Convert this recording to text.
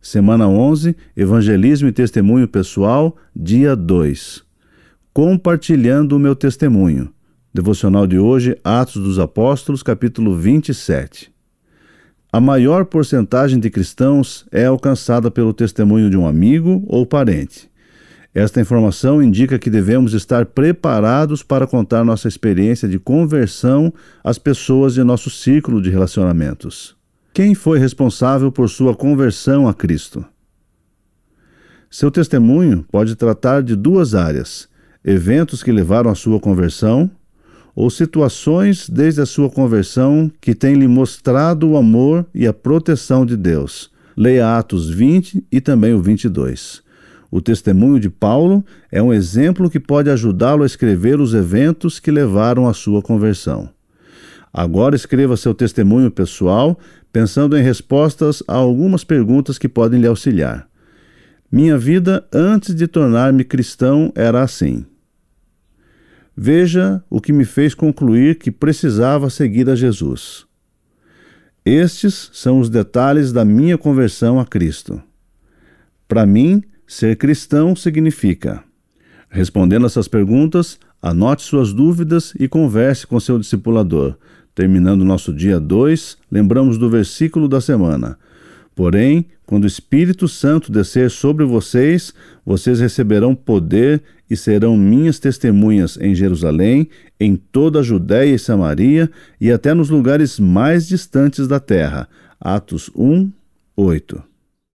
Semana 11, Evangelismo e Testemunho Pessoal, dia 2. Compartilhando o meu testemunho. Devocional de hoje, Atos dos Apóstolos, capítulo 27. A maior porcentagem de cristãos é alcançada pelo testemunho de um amigo ou parente. Esta informação indica que devemos estar preparados para contar nossa experiência de conversão às pessoas de nosso círculo de relacionamentos. Quem foi responsável por sua conversão a Cristo? Seu testemunho pode tratar de duas áreas: eventos que levaram à sua conversão ou situações desde a sua conversão que têm lhe mostrado o amor e a proteção de Deus. Leia Atos 20 e também o 22. O testemunho de Paulo é um exemplo que pode ajudá-lo a escrever os eventos que levaram à sua conversão. Agora escreva seu testemunho pessoal, pensando em respostas a algumas perguntas que podem lhe auxiliar. Minha vida antes de tornar-me cristão era assim. Veja o que me fez concluir que precisava seguir a Jesus. Estes são os detalhes da minha conversão a Cristo. Para mim, ser cristão significa. Respondendo essas perguntas, anote suas dúvidas e converse com seu discipulador. Terminando nosso dia 2, lembramos do versículo da semana. Porém, quando o Espírito Santo descer sobre vocês, vocês receberão poder e serão minhas testemunhas em Jerusalém, em toda a Judéia e Samaria e até nos lugares mais distantes da terra. Atos 1, 8.